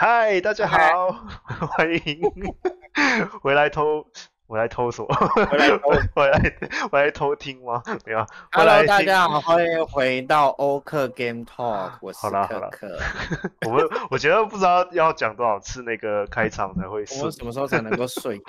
嗨，大家好，欢迎回来偷，回来偷什么？回来偷，回来回来偷听吗？没有。Hello，大家好，欢迎回到欧克 Game Talk，我是克克。我们我觉得不知道要讲多少次那个开场才会顺。我们什么时候才能够睡？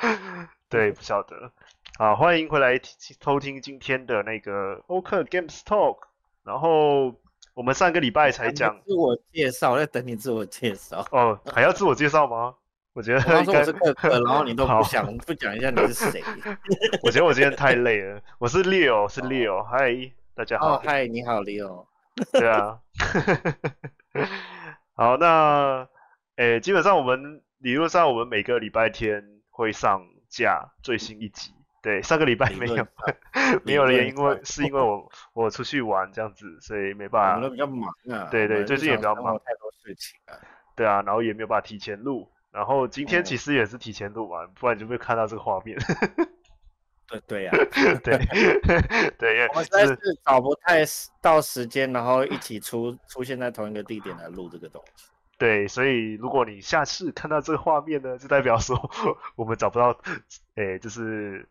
对，不晓得。好，欢迎回来偷听今天的那个欧克 Games Talk，然后。我们上个礼拜才讲自我介绍，在等你自我介绍哦，还要自我介绍吗？我觉得我说我是克克，然后你都不想不讲一下你是谁？我觉得我今天太累了。我是 Leo，是 Leo，嗨、哦，大家好，嗨、哦，你好，Leo。对啊，好，那诶，基本上我们理论上我们每个礼拜天会上架最新一集。对，上个礼拜没有，没有的原因，因为是因为我我出去玩这样子，所以没办法。我们都比较忙啊。对对，最近也比较忙，太多事情啊。对啊，然后也没有办法提前录，然后今天其实也是提前录完，嗯、不然就会看到这个画面。对对呀、啊，对对，我们实在是找不太到时间，然后一起出出现在同一个地点来录这个东西。对，所以如果你下次看到这个画面呢，就代表说 我们找不到，诶，就是。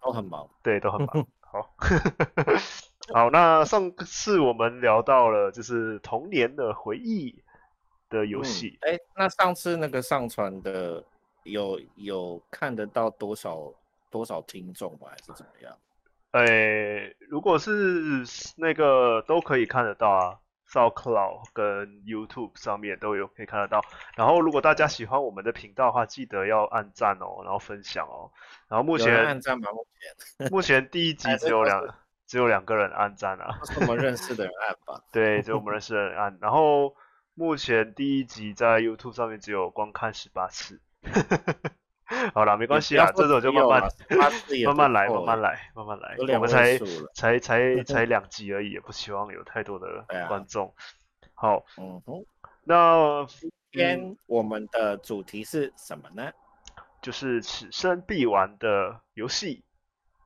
都很忙，对，都很忙。好，好，那上次我们聊到了就是童年的回忆的游戏。哎、嗯，那上次那个上传的有有看得到多少多少听众吗？还是怎么样？哎，如果是那个都可以看得到啊，SoundCloud 跟 YouTube 上面都有可以看得到。然后如果大家喜欢我们的频道的话，记得要按赞哦，然后分享哦。然后目前按赞吗？目前 目前第一集只有两只有两个人按赞啊，是我们认识的人按吧？对，只有我们认识的人按。然后目前第一集在 YouTube 上面只有观看十八次。好了，没关系啊，这种就慢慢 慢慢来，慢慢来，慢慢来。我们才才才 才两集而已，也不希望有太多的观众。好，嗯哼，那今天我们的主题是什么呢？就是此生必玩的游戏，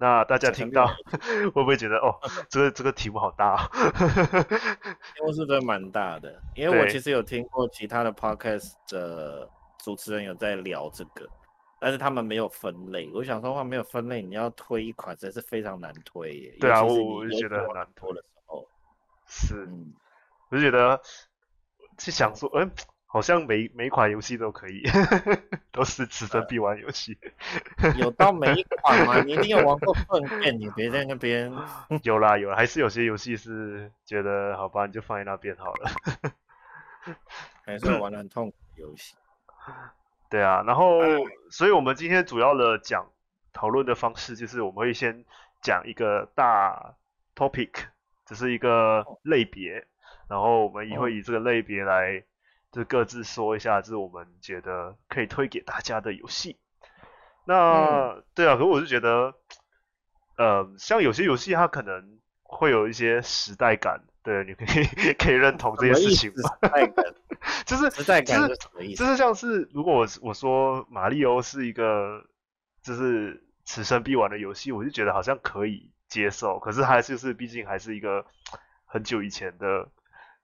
那大家听到会不会觉得哦，这个这个题目好大啊？题目是真的蛮大的，因为我其实有听过其他的 podcast 的主持人有在聊这个，但是他们没有分类。我想说话没有分类，你要推一款实在是非常难推耶。对啊，我我就觉得很难推的时候，是，嗯、我就觉得是想说，嗯。好像每每款游戏都可以，都是此生必玩游戏。有到每一款吗？你一定有玩过粪便，你别在那边。有啦有啦，还是有些游戏是觉得好吧，你就放在那边好了。还是玩的很痛苦的游戏。对啊，然后，所以我们今天主要的讲讨论的方式就是，我们会先讲一个大 topic，只是一个类别，然后我们也会以这个类别来。就各自说一下，就是我们觉得可以推给大家的游戏。那、嗯、对啊，可是我是觉得，呃，像有些游戏它可能会有一些时代感，对，你可以 可以认同这件事情吗？就是时代感是什么意思？就是像是如果我我说马里欧是一个就是此生必玩的游戏，我就觉得好像可以接受。可是还就是毕竟还是一个很久以前的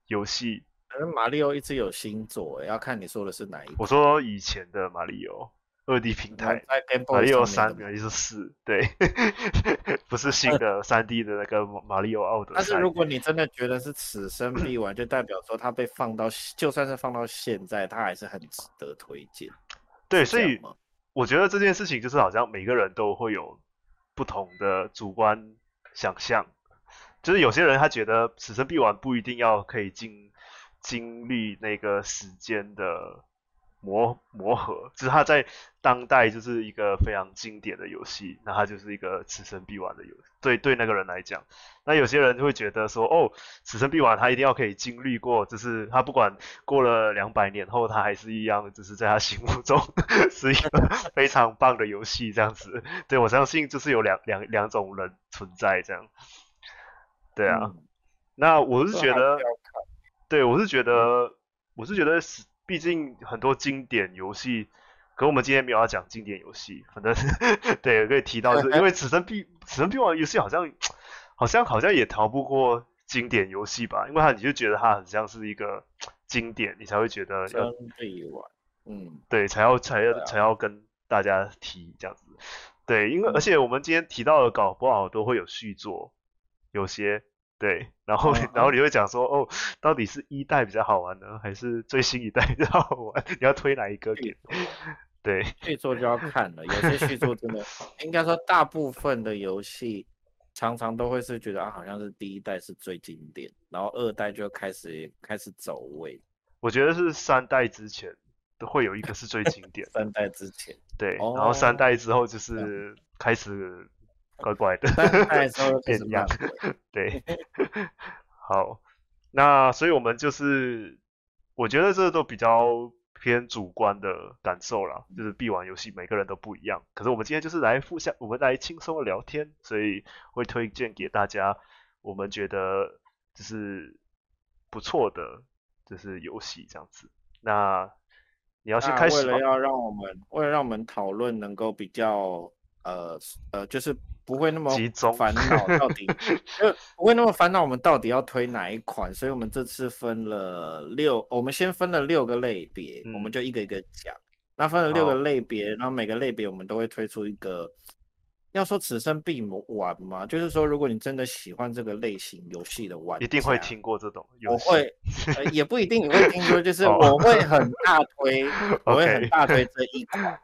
游戏。可是马里奥一直有新作，要看你说的是哪一个。我说以前的马里奥，二 D 平台，马里奥三，马里奥四，对，不是新的三 D 的那个马里奥奥德。但是如果你真的觉得是此生必玩，就代表说它被放到，就算是放到现在，它还是很值得推荐。对，所以我觉得这件事情就是好像每个人都会有不同的主观想象，就是有些人他觉得此生必玩不一定要可以经。经历那个时间的磨磨合，就是它在当代就是一个非常经典的游戏，那它就是一个此生必玩的游戏。对对，那个人来讲，那有些人就会觉得说，哦，此生必玩，他一定要可以经历过，就是他不管过了两百年后，他还是一样，就是在他心目中 是一个非常棒的游戏，这样子。对，我相信就是有两两两种人存在这样。对啊，嗯、那我是觉得。对，我是觉得，我是觉得是，毕竟很多经典游戏，可我们今天没有要讲经典游戏，反正 对，可以提到，是 因为此生必此生必玩游戏好像，好像好像也逃不过经典游戏吧，因为它你就觉得它很像是一个经典，你才会觉得要必玩。嗯，对，才要才要、啊、才要跟大家提这样子。对，因为、嗯、而且我们今天提到的搞不好都会有续作，有些对，然后、嗯、然后你会讲说哦，到底是一代比较好玩呢，还是最新一代比较好玩？你要推哪一个给？对，续作就要看了，有些续作真的 应该说大部分的游戏常常都会是觉得啊，好像是第一代是最经典，然后二代就开始开始走位。我觉得是三代之前都会有一个是最经典，三代之前对，然后三代之后就是开始怪怪的，变样 对，好，那所以我们就是我觉得这都比较。偏主观的感受啦，就是必玩游戏每个人都不一样。可是我们今天就是来互相，我们来轻松的聊天，所以会推荐给大家我们觉得就是不错的就是游戏这样子。那你要先开始吗？为了要让我们，为了让我们讨论能够比较呃呃，就是。不会那么集中烦恼，到底就不会那么烦恼。我们到底要推哪一款？所以我们这次分了六，我们先分了六个类别，嗯、我们就一个一个讲。那分了六个类别，然后每个类别我们都会推出一个。要说此生必玩嘛，就是说如果你真的喜欢这个类型游戏的玩，一定会听过这种游戏。我会、呃，也不一定你会听过，就是 我会很大推，我会很 大推这一款。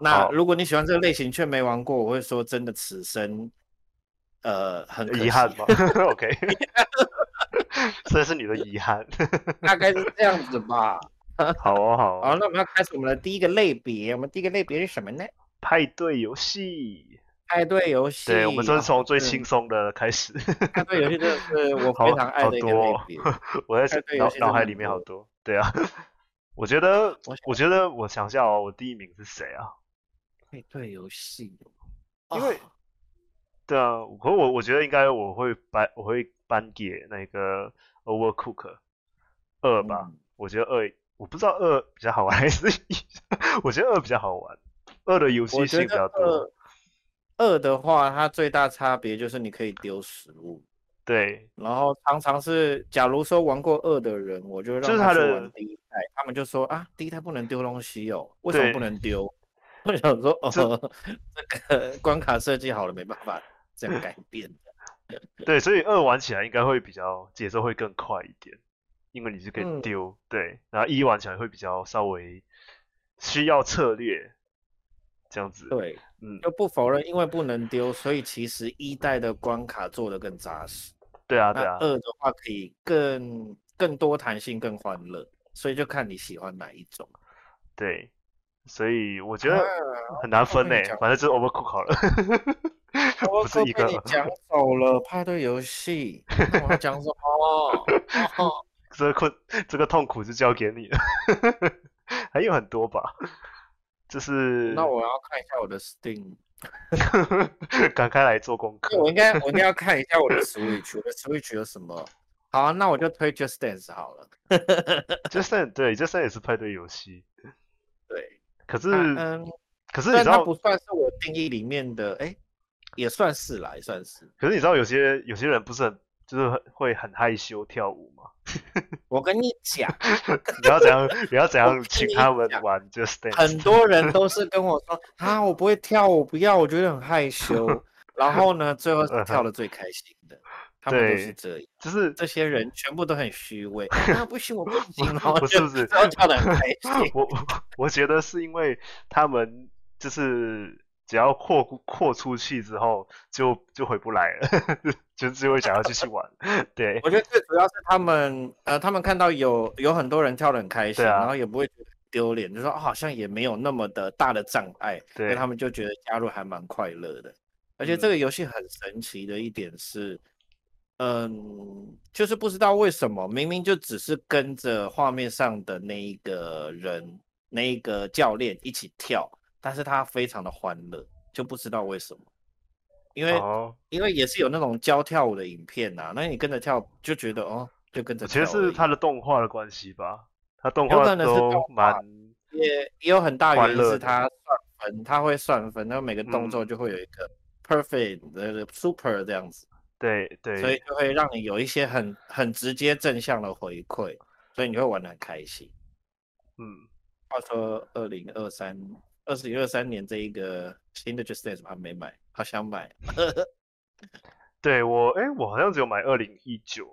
那如果你喜欢这个类型却没玩过，我会说真的，此生，呃，很遗憾吧。OK，这是你的遗憾，大概是这样子吧。好哦，好哦。好，那我们要开始我们的第一个类别。我们第一个类别是什么呢？派对游戏。派对游戏。对，我们就是从最轻松的开始。派对游戏真的是我非常爱的一个类别。我在脑脑海里面好多。对啊，我觉得，我觉得，我想一下哦，我第一名是谁啊？配对游戏，因为，对啊，可我我觉得应该我会颁我会颁给那个 Overcook 二吧，嗯、我觉得二我不知道二比较好玩还是一，我觉得二比较好玩，二的游戏性比较多。二的话，它最大差别就是你可以丢食物，对，然后常常是假如说玩过二的人，我就让他去玩第一代，他们就说啊，第一代不能丢东西哦，为什么不能丢？我想说，哦，这，个关卡设计好了，没办法这样改变的。对，所以二玩起来应该会比较节奏会更快一点，因为你是可以丢。嗯、对，然后一玩起来会比较稍微需要策略，这样子。对，嗯，就不否认，因为不能丢，所以其实一代的关卡做的更扎实。对啊，对啊。二的话可以更更多弹性，更欢乐，所以就看你喜欢哪一种。对。所以我觉得很难分呢，反正就是 Overcook 好了。不是一个。你 讲走了派对游戏，我要讲什么？这个困，这个痛苦就交给你了。还有很多吧，就是。那我要看一下我的 Steam。赶快来做功课。我应该，我应该要看一下我的 Switch，我的 Switch 有什么？好啊，那我就推 Just Dance 好了。Just Dance 对，Just Dance 也是派对游戏。对。可是，嗯，可是你知道，它不算是我定义里面的，哎，也算是啦，也算是。可是你知道，有些有些人不是很，就是会很害羞跳舞吗？我跟你讲，你要怎样，你要怎样请他们玩，Just Dance。很多人都是跟我说，啊，我不会跳舞，不要，我觉得很害羞。然后呢，最后跳的最开心的。他们都是这样，就是这些人全部都很虚伪 啊！不行，我不行，然后就跳得很开 心。我我觉得是因为他们就是只要扩扩出去之后就，就就回不来了，就只会想要继续玩。对，我觉得最主要是他们呃，他们看到有有很多人跳的很开心，啊、然后也不会觉得丢脸，就说、哦、好像也没有那么的大的障碍，对，所以他们就觉得加入还蛮快乐的。而且这个游戏很神奇的一点是。嗯，就是不知道为什么，明明就只是跟着画面上的那一个人、那一个教练一起跳，但是他非常的欢乐，就不知道为什么。因为、哦、因为也是有那种教跳舞的影片呐、啊，那你跟着跳就觉得哦，就跟着跳。其实是他的动画的关系吧，他动画都蛮也也有很大原因是他算分，他会算分，然后每个动作就会有一个 perfect 的、嗯、super 这样子。对对，所以就会让你有一些很很直接正向的回馈，所以你会玩的很开心。嗯，话说二零二三二零二三年这一个新的 Just Dance 还没买，好想买。对我，哎，我好像只有买二零一九，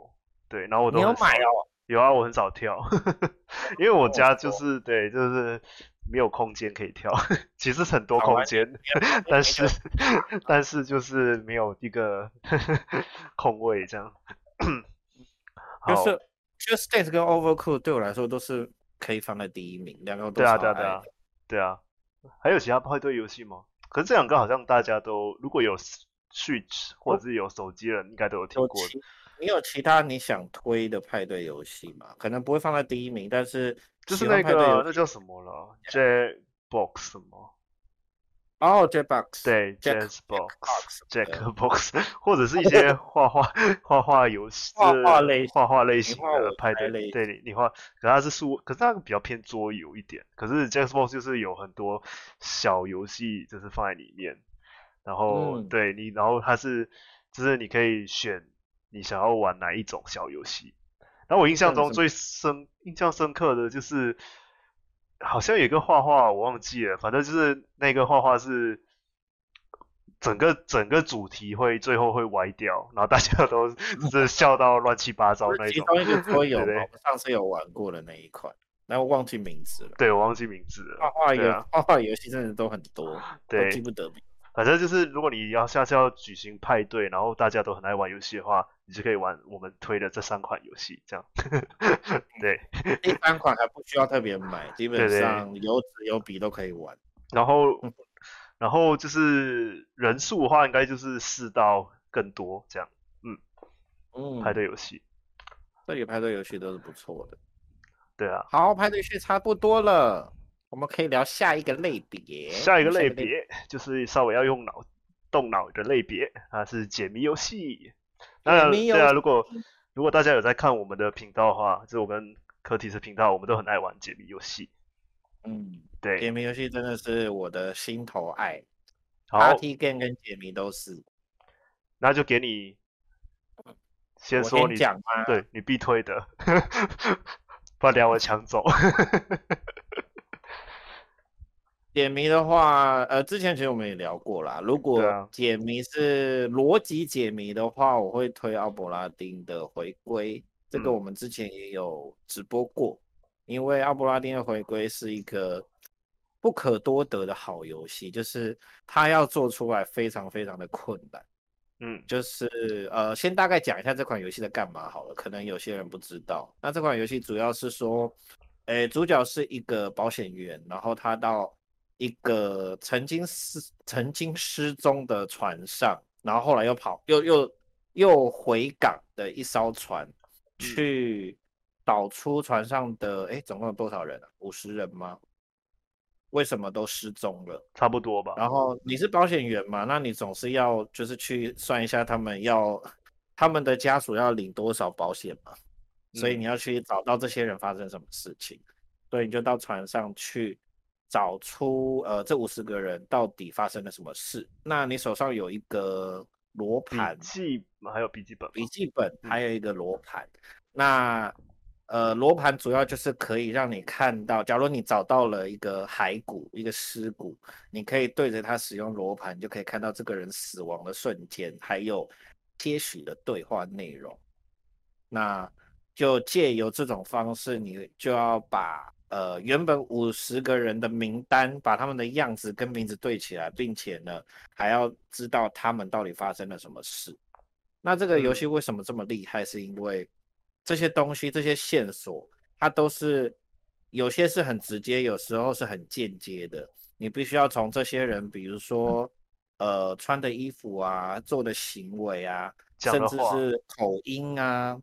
对，然后我都没有买哦。有啊，我很少跳，因为我家就是对，就是没有空间可以跳。其实很多空间，但是 但是就是没有一个 空位这样。就是 Just Dance 跟 Overcooked 对我来说都是可以放在第一名，两个都对啊对啊对啊对啊。还有其他派对游戏吗？可是这两个好像大家都如果有 Switch 或者是有手机的人，应该都有听过的。你有其他你想推的派对游戏吗？可能不会放在第一名，但是就是那个那叫什么了？Jackbox 什么？哦，Jackbox，对，Jackbox，Jackbox，或者是一 些画画画画游戏，画画类画画类型的派对。对，你画，可是它是数，可是它比较偏桌游一点。可是 Jackbox 就是有很多小游戏，就是放在里面。然后对你，然后它是，就是你可以选。你想要玩哪一种小游戏？然后我印象中最深、印象深刻的就是，好像有个画画我忘记了，反正就是那个画画是整个整个主题会最后会歪掉，然后大家都 是笑到乱七八糟那种。其中一个桌游，我们上次有玩过的那一款，然后忘记名字了。对，我忘记名字了。画画游画画游戏真的都很多，对，记不得名。反正就是，如果你要下次要举行派对，然后大家都很爱玩游戏的话，你就可以玩我们推的这三款游戏，这样。对，第三款还不需要特别买，基本上有纸有笔都可以玩。然后，然后就是人数的话，应该就是四到更多这样。嗯嗯，派对游戏，这里派对游戏都是不错的。对啊，好，派对游戏差不多了。我们可以聊下一个类别，下一个类别就是稍微要用脑动脑的类别，啊是解谜游戏。当然，对啊，如果如果大家有在看我们的频道的话，就是我跟柯提斯频道，我们都很爱玩解谜游戏。嗯，对，解谜游戏真的是我的心头爱。Party game 跟解谜都是。那就给你先说你讲吗？对你必推的，不然我抢走。解谜的话，呃，之前其实我们也聊过啦。如果解谜是逻辑解谜的话，我会推奥伯拉丁的回归。这个我们之前也有直播过，嗯、因为奥伯拉丁的回归是一个不可多得的好游戏，就是它要做出来非常非常的困难。嗯，就是呃，先大概讲一下这款游戏在干嘛好了，可能有些人不知道。那这款游戏主要是说，诶，主角是一个保险员，然后他到一个曾经失曾经失踪的船上，然后后来又跑又又又回港的一艘船，去导出船上的哎，总共有多少人啊？五十人吗？为什么都失踪了？差不多吧。然后你是保险员嘛？那你总是要就是去算一下他们要他们的家属要领多少保险嘛？所以你要去找到这些人发生什么事情，所以你就到船上去。找出呃这五十个人到底发生了什么事？那你手上有一个罗盘，笔记还有笔记本，笔记本还有一个罗盘。嗯、那呃罗盘主要就是可以让你看到，假如你找到了一个骸骨，一个尸骨，你可以对着它使用罗盘，就可以看到这个人死亡的瞬间，还有些许的对话内容。那就借由这种方式，你就要把。呃，原本五十个人的名单，把他们的样子跟名字对起来，并且呢，还要知道他们到底发生了什么事。那这个游戏为什么这么厉害？是因为这些东西、这些线索，它都是有些是很直接，有时候是很间接的。你必须要从这些人，比如说，呃，穿的衣服啊，做的行为啊，甚至是口音啊、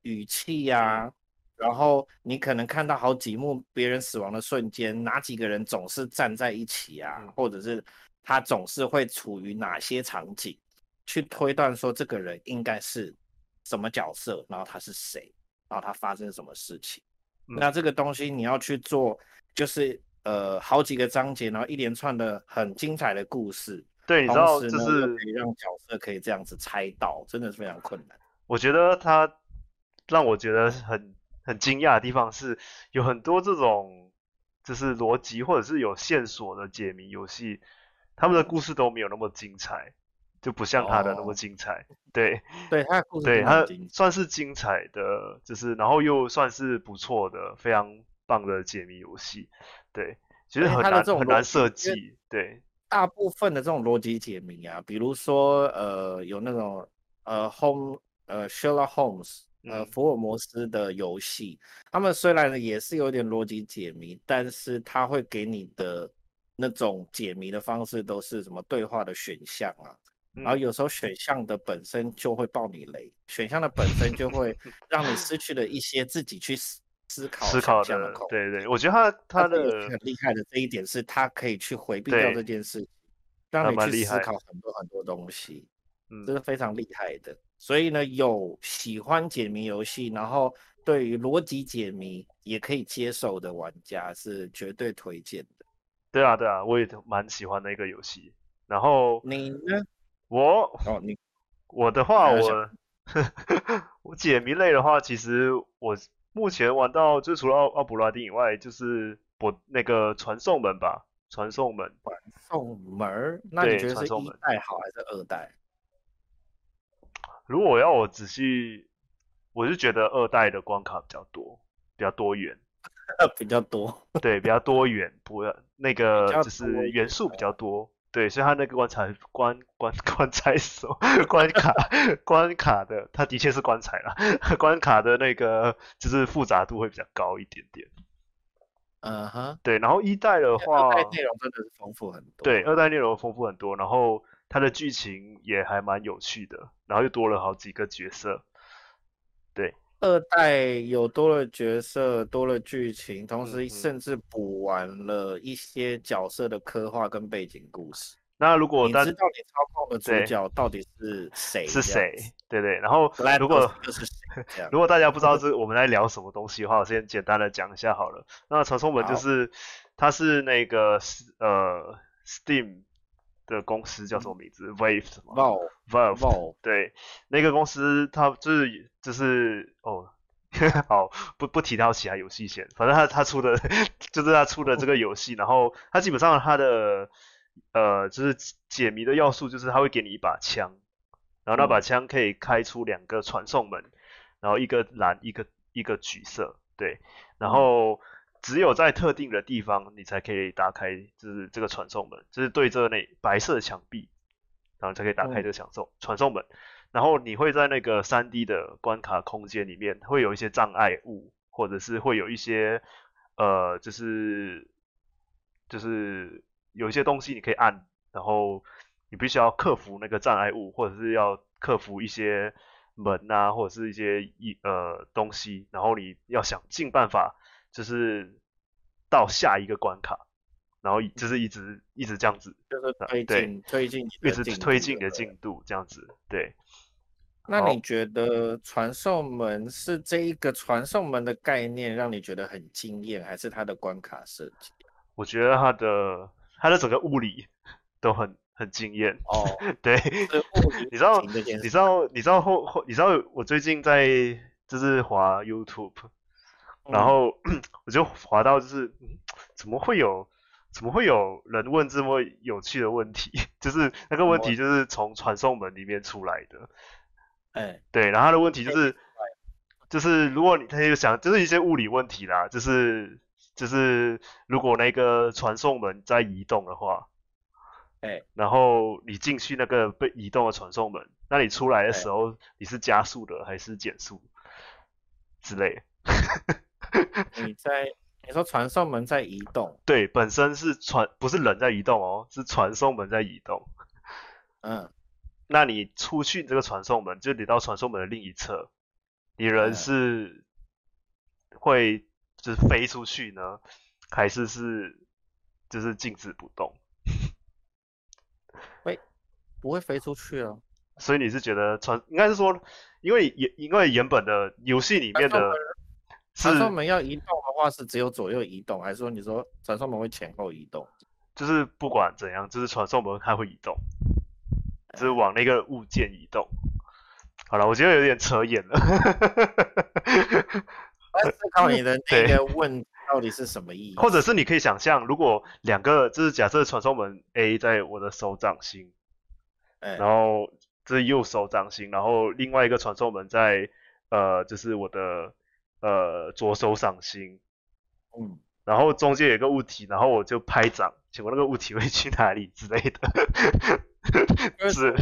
语气啊。然后你可能看到好几幕别人死亡的瞬间，哪几个人总是站在一起啊？或者是他总是会处于哪些场景，去推断说这个人应该是什么角色，然后他是谁，然后他发生什么事情。嗯、那这个东西你要去做，就是呃好几个章节，然后一连串的很精彩的故事。对，你知道，就是可以让角色可以这样子猜到，真的是非常困难。我觉得他让我觉得很。很惊讶的地方是，有很多这种就是逻辑或者是有线索的解谜游戏，他们的故事都没有那么精彩，就不像他的那么精彩。哦、对，对，他的故事对他算是精彩的，就是然后又算是不错的，非常棒的解谜游戏。对，其实很难很难设计。对，大部分的这种逻辑解谜啊，比如说呃有那种呃 Home 呃 Sherlock Holmes。呃，福尔摩斯的游戏，他们虽然呢也是有点逻辑解谜，但是他会给你的那种解谜的方式都是什么对话的选项啊，嗯、然后有时候选项的本身就会爆你雷，选项的本身就会让你失去了一些自己去思思考思考的。对对，我觉得他。他的很厉害的这一点是，他可以去回避掉这件事，让你去思考很多很多东西，嗯，这是非常厉害的。所以呢，有喜欢解谜游戏，然后对于逻辑解谜也可以接受的玩家是绝对推荐的。对啊，对啊，我也蛮喜欢那个游戏。然后你呢？我哦，你我的话，我 我解谜类的话，其实我目前玩到就除了奥奥普拉丁以外，就是我那个传送门吧，传送门。传送门？那你觉得是一代好还是二代？如果要我仔细，我是觉得二代的关卡比较多，比较多元，比较多，对，比较多元，不，那个就是元素比较多，对，所以它那个棺材关关棺材手 关卡关卡的，它的确是棺材啦，关卡的那个就是复杂度会比较高一点点。嗯哼，对，然后一代的话，二代内容真的是丰富很多，对，二代内容丰富很多，然后。它的剧情也还蛮有趣的，然后又多了好几个角色。对，二代有多了角色，多了剧情，同时甚至补完了一些角色的刻画跟背景故事。那如果大家知道你操控的主角到底是谁？是谁？对对。然后如果 如果大家不知道这我们在聊什么东西的话，我先简单的讲一下好了。那传送门就是它是那个呃 Steam。的公司叫什么名字什么？Valve，Valve，对，那个公司它就是就是哦，好，不不提到其他游戏先，反正他他出的 就是他出的这个游戏，然后他基本上他的呃就是解谜的要素就是他会给你一把枪，然后那把枪可以开出两个传送门，然后一个蓝一个一个橘色，对，然后。只有在特定的地方，你才可以打开，就是这个传送门，就是对着那白色墙壁，然后才可以打开这个传送传送门。然后你会在那个 3D 的关卡空间里面，会有一些障碍物，或者是会有一些呃，就是就是有一些东西你可以按，然后你必须要克服那个障碍物，或者是要克服一些门啊，或者是一些一呃东西，然后你要想尽办法。就是到下一个关卡，然后就是一直一直这样子，就是推进推进，一直推进的进度这样子，对。那你觉得传送门是这一个传送门的概念让你觉得很惊艳，还是它的关卡设计？我觉得它的它的整个物理都很很惊艳哦。对，你知道你知道你知道后后你知道我最近在就是滑 YouTube。然后 我就滑到，就是怎么会有，怎么会有人问这么有趣的问题？就是那个问题就是从传送门里面出来的。哎，对，然后他的问题就是，就是如果你他就想，就是一些物理问题啦，就是就是如果那个传送门在移动的话，哎，然后你进去那个被移动的传送门，那你出来的时候你是加速的还是减速之类的？你在你说传送门在移动，对，本身是传不是人在移动哦，是传送门在移动。嗯，那你出去这个传送门，就你到传送门的另一侧，你人是会就是飞出去呢，还是是就是静止不动？飞不会飞出去啊？所以你是觉得传应该是说，因为原因为原本的游戏里面的。传送门要移动的话，是只有左右移动，还是说你说传送门会前后移动？就是不管怎样，就是传送门它会移动，就是往那个物件移动。好了，我觉得有点扯远了。来思考你的那个问到底是什么意思？或者是你可以想象，如果两个就是假设传送门 A 在我的手掌心，欸、然后这是右手掌心，然后另外一个传送门在呃就是我的呃左手掌心，嗯。然后中间有一个物体，然后我就拍掌，请问那个物体会去哪里之类的？是，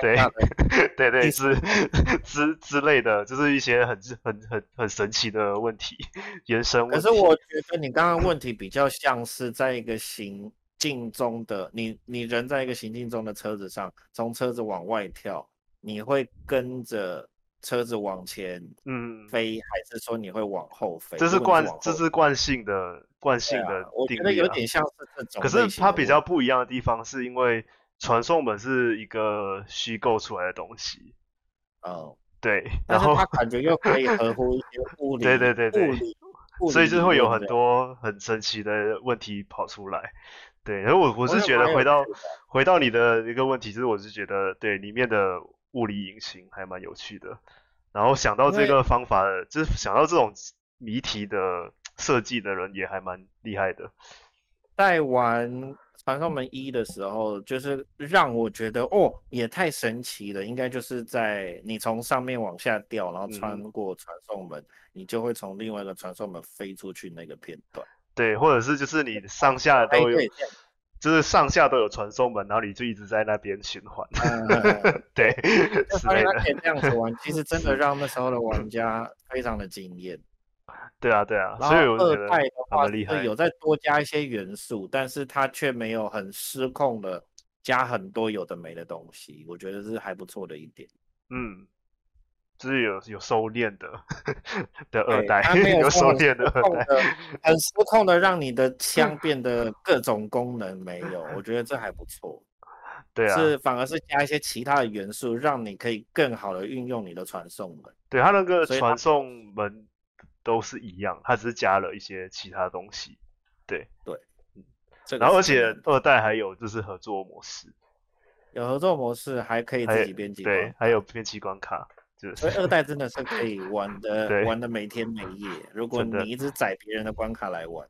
对，对对是之之类的，就是一些很很很很神奇的问题延伸问题。可是我觉得你刚刚问题比较像是在一个行进中的你，你人在一个行进中的车子上，从车子往外跳，你会跟着。车子往前嗯飞，还是说你会往后飞？这是惯，这是惯性的惯性的定义、啊。我觉得有点像是这种。可是它比较不一样的地方，是因为传送门是一个虚构出来的东西。哦，对，然后它感觉又可以合乎一些物 理，对对对对，物理，所以就会有很多很神奇的问题跑出来。对，然后我我是觉得回到回到你的一个问题，就是我是觉得对里面的。物理引擎还蛮有趣的，然后想到这个方法，就是想到这种谜题的设计的人也还蛮厉害的。在玩传送门一的时候，就是让我觉得哦，也太神奇了。应该就是在你从上面往下掉，然后穿过传送门，嗯、你就会从另外一个传送门飞出去那个片段。对，或者是就是你上下都有。就是上下都有传送门，然后你就一直在那边循环。嗯、对，所以他可以这样子玩，其实真的让那时候的玩家非常的惊艳。对啊，对啊。然后二代的话是有再多加一些元素，但是它却没有很失控的加很多有的没的东西，我觉得是还不错的一点。嗯。就是有有收敛的的二代，有，有收敛的二代，很失控的让你的枪变得各种功能没有，我觉得这还不错。对啊，是反而是加一些其他的元素，让你可以更好的运用你的传送门。对，它那个传送门都是一样，它只是加了一些其他东西。对对，嗯，然后而且二代还有就是合作模式，有合作模式还可以自己编辑，对，还有编辑关卡。所以二代真的是可以玩的，玩的每天每夜。如果你一直载别人的关卡来玩，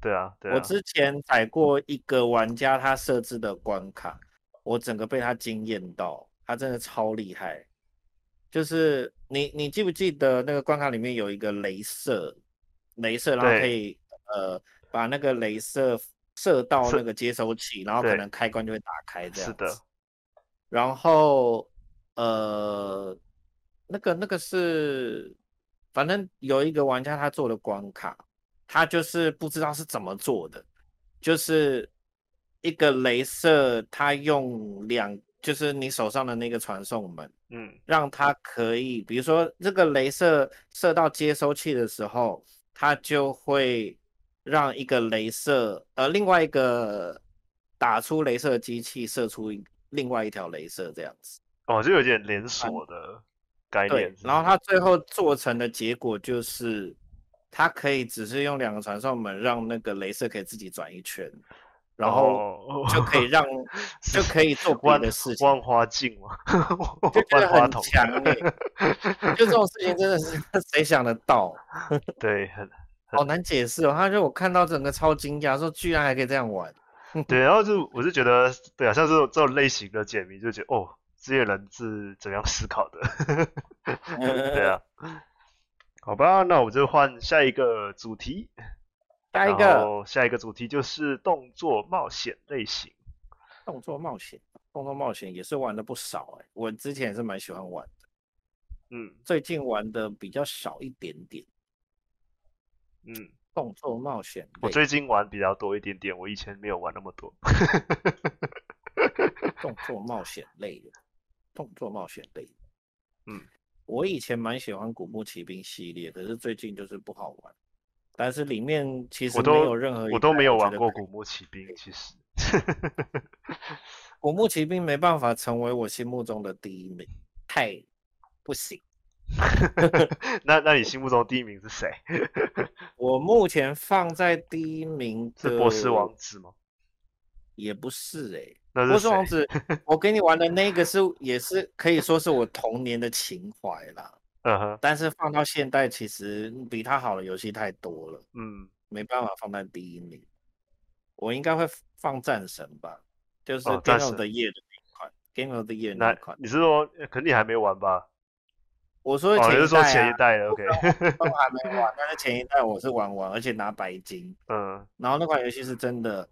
对啊，对啊。我之前载过一个玩家他设置的关卡，我整个被他惊艳到，他真的超厉害。就是你你记不记得那个关卡里面有一个镭射，镭射，然后可以呃把那个镭射射到那个接收器，然后可能开关就会打开这样子。是的。然后呃。那个那个是，反正有一个玩家他做的关卡，他就是不知道是怎么做的，就是一个镭射，他用两，就是你手上的那个传送门，嗯，让它可以，比如说这个镭射射到接收器的时候，它就会让一个镭射，呃，另外一个打出镭射的机器射出另外一条镭射这样子。哦，就有点连锁的。概念，然后他最后做成的结果就是，他可以只是用两个传送门，让那个镭射可以自己转一圈，然后就可以让、哦、就可以做别的事情。万花镜嘛，就 觉得很强哎，就这种事情真的是 谁想得到？对，很好难解释哦。他就我看到整个超惊讶，说居然还可以这样玩。对，然后就我就觉得，对啊，像这种这种类型的解谜，就觉得哦。这些人是怎样思考的？对啊，好吧，那我就换下一个主题。下一个，下一个主题就是动作冒险类型。动作冒险，动作冒险也是玩的不少哎、欸，我之前也是蛮喜欢玩的。嗯，最近玩的比较少一点点。嗯，动作冒险，我最近玩比较多一点点，我以前没有玩那么多。动作冒险类的。动作冒险类，嗯，我以前蛮喜欢《古墓奇兵》系列，可是最近就是不好玩。但是里面其实没有任何我，我都没有玩过《古墓奇兵》，其实，《古墓奇兵》没办法成为我心目中的第一名，太不行。那那你心目中第一名是谁？我目前放在第一名的是波斯王子吗？也不是哎、欸。波斯王子，我给你玩的那个是也是可以说是我童年的情怀啦。嗯哼。但是放到现代，其实比它好的游戏太多了。嗯。没办法放在第一名。我应该会放战神吧，就是 Game of the Year 的那一款，Game of the Year 那一款。你是说肯定还没玩吧？我说前一代、啊哦、是说前一代的，OK，都还没玩，但是前一代我是玩完，而且拿白金。嗯，然后那款游戏是真的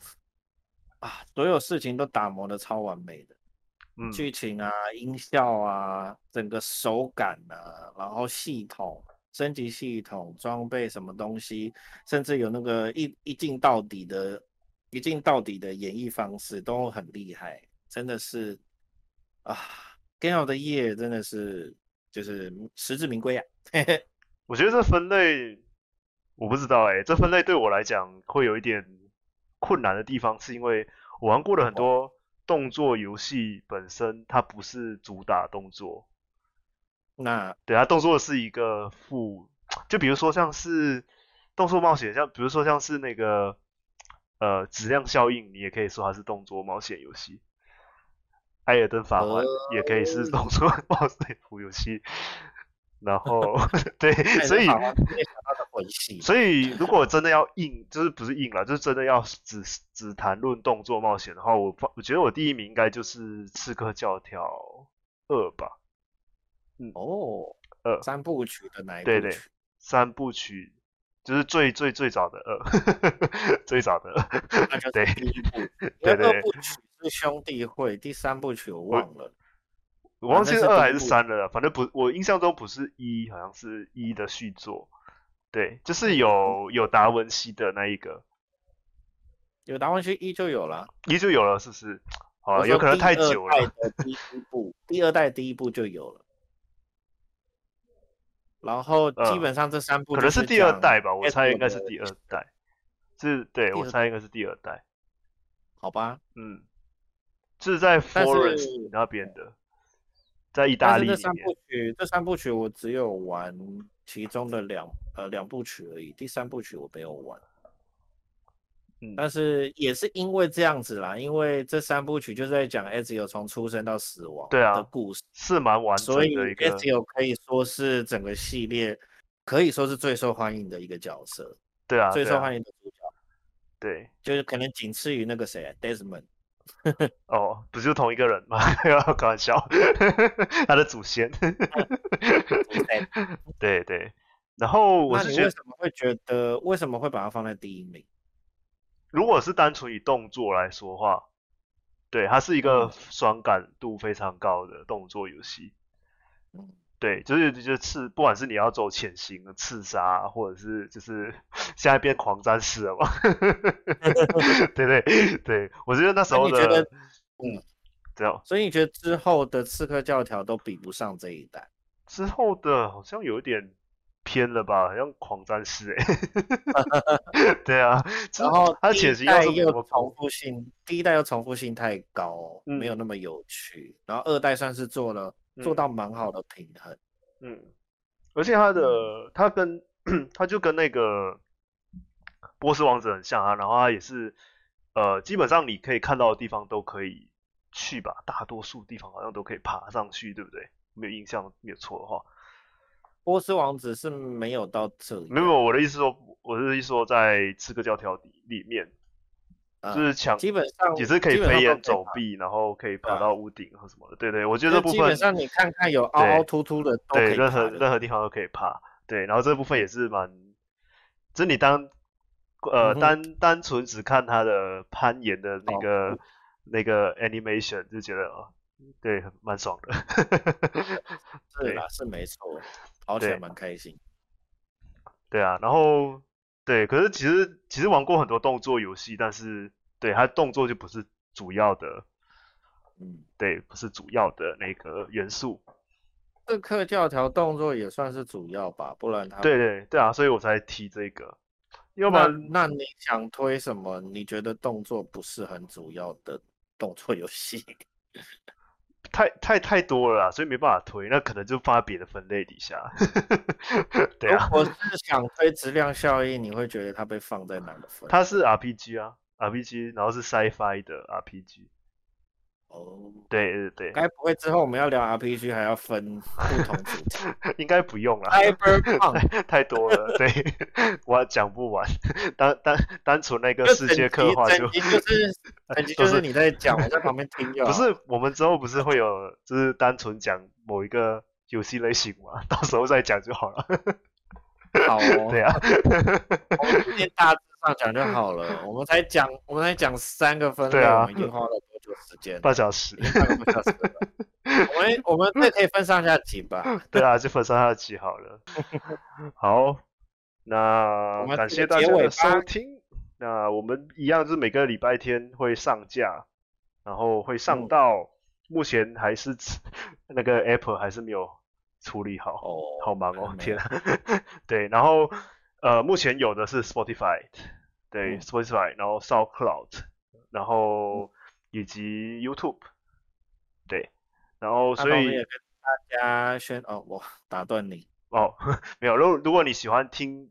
啊，所有事情都打磨的超完美的，嗯，剧情啊、音效啊、整个手感啊，然后系统、升级系统、装备什么东西，甚至有那个一一镜到底的、一镜到底的演绎方式都很厉害，真的是啊，Game of the Year 真的是。就是实至名归啊！我觉得这分类我不知道哎、欸，这分类对我来讲会有一点困难的地方，是因为我玩过的很多动作游戏本身它不是主打动作，那对它动作是一个副，就比如说像是动作冒险，像比如说像是那个呃质量效应，你也可以说它是动作冒险游戏。艾尔登法环也可以是动作冒险游戏，然后 对，所以所以如果真的要硬，就是不是硬了，就是真的要只只谈论动作冒险的话，我我觉得我第一名应该就是《刺客教条二》吧。嗯哦，二三部曲的哪一部？对对，三部曲就是最最最早的二，最早的二，对，第一部，对对。是兄弟会第三部曲，我忘了，我忘记是二还是三了。反正不，我印象中不是一，好像是一的续作。对，就是有有达文西的那一个，有达文西一就有了，一就有了，是不是？好了，有可能太久了。第一部，第二代第一部就有了，然后基本上这三部可能是第二代吧，我猜应该是第二代。是，对，我猜应该是第二代。好吧，嗯。是在 Florence 那边的，在意大利。这三部曲，这三部曲我只有玩其中的两呃两部曲而已，第三部曲我没有玩。嗯，但是也是因为这样子啦，因为这三部曲就是在讲 Ezio 从出生到死亡的故事，啊、是蛮完整的一个。所以 Ezio 可以说是整个系列可以说是最受欢迎的一个角色。对啊，最受欢迎的主角。对，就是可能仅次于那个谁，Desmond。哦，不是同一个人吗？开玩笑，他的祖先。对对，然后我是觉得，为什么会觉得为什么会把它放在第一名？如果是单纯以动作来说的话，对，它是一个爽感度非常高的动作游戏。嗯对，就是就是刺，不管是你要走潜行的刺杀，或者是就是 现在变狂战士了嘛，对对对，我觉得那时候的，嗯，这样，所以你觉得之后的刺客教条都比不上这一代？之后的好像有点偏了吧，好像狂战士哎、欸，对啊，然后它潜行又重复性，第一代又重复性太高，嗯、没有那么有趣，然后二代算是做了。做到蛮好的平衡，嗯，而且他的他跟他就跟那个波斯王子很像啊，然后他也是呃，基本上你可以看到的地方都可以去吧，大多数地方好像都可以爬上去，对不对？没有印象没有错的话，波斯王子是没有到这里，没有，我的意思说，我的意思说在刺客教条里里面。就是抢，基本上也是可以飞檐走壁，然后可以爬到屋顶或什么的。对对，我觉得这部分基本上你看看有凹凹凸凸的，对，任何任何地方都可以爬。对，然后这部分也是蛮，就是你当呃单单纯只看它的攀岩的那个那个 animation 就觉得哦，对，蛮爽的。对啦，是没错，跑起来蛮开心。对啊，然后。对，可是其实其实玩过很多动作游戏，但是对它动作就不是主要的，嗯，对，不是主要的那个元素。刺客教条动作也算是主要吧，不然它对对对啊，所以我才提这个。要不然那，那你想推什么？你觉得动作不是很主要的动作游戏？太太太多了啦，所以没办法推，那可能就放在别的分类底下。对啊，我是想推质量效应，你会觉得它被放在哪个分？它是 RPG 啊，RPG，然后是 Sci-Fi 的 RPG。哦，对对对，该不会之后我们要聊 RPG 还要分不同主题？应该不用了。Cyberpunk 太多了，对，我讲不完。单单单纯那个世界刻画就，就是，就是，就是你在讲，我在旁边听。不是，我们之后不是会有，就是单纯讲某一个游戏类型嘛？到时候再讲就好了。好哦。对啊。我们今天大致上讲就好了。我们才讲，我们才讲三个分类，啊、我们已经花了时间？半小时。半个小时。我们 我们这可以分上下集吧？对啊，就分上下集好了。好，那感谢大家的收听。那我们一样是每个礼拜天会上架，然后会上到、嗯、目前还是那个 Apple 还是没有处理好，哦，好忙哦，天啊。对，然后呃，目前有的是 Spotify，对、嗯、Spotify，然后 SoundCloud，然后以及 YouTube，对。然后，所以也跟大家宣哦，我 打断你哦，没有。如果如果你喜欢听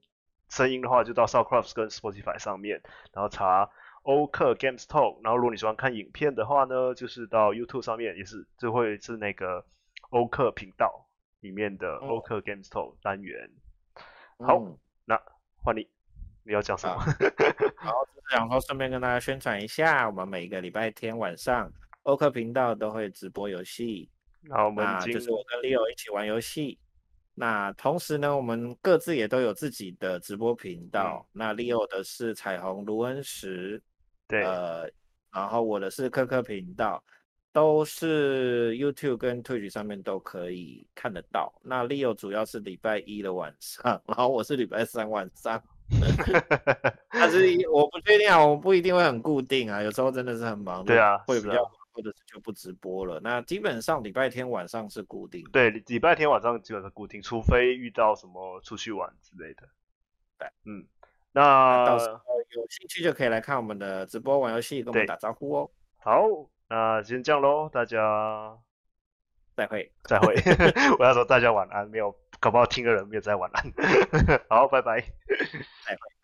声音的话，就到 SoundCloud 跟 Spotify 上面，然后查欧克 Games Talk。然后，如果你喜欢看影片的话呢，就是到 YouTube 上面，也是就会是那个欧克频道里面的欧克 Games Talk 单元。嗯、好，那换你，你要讲什么？然后就是想说，顺便跟大家宣传一下，我们每个礼拜天晚上。欧克频道都会直播游戏，那我们就是我跟 Leo 一起玩游戏。那同时呢，我们各自也都有自己的直播频道。嗯、那 Leo 的是彩虹卢恩石，对，呃，然后我的是科科频道，都是 YouTube 跟 Twitch 上面都可以看得到。那 Leo 主要是礼拜一的晚上，然后我是礼拜三晚上。但是我不确定啊，我不一定会很固定啊，有时候真的是很忙，对啊，会比较忙。或者是就不直播了。那基本上礼拜天晚上是固定。对，礼拜天晚上基本上固定，除非遇到什么出去玩之类的。对，嗯，那到时候有兴趣就可以来看我们的直播玩游戏，跟我们打招呼哦。好，那先这样喽，大家再会，再会。我要说大家晚安，没有搞不好听的人没有在晚安。好，拜拜，再会。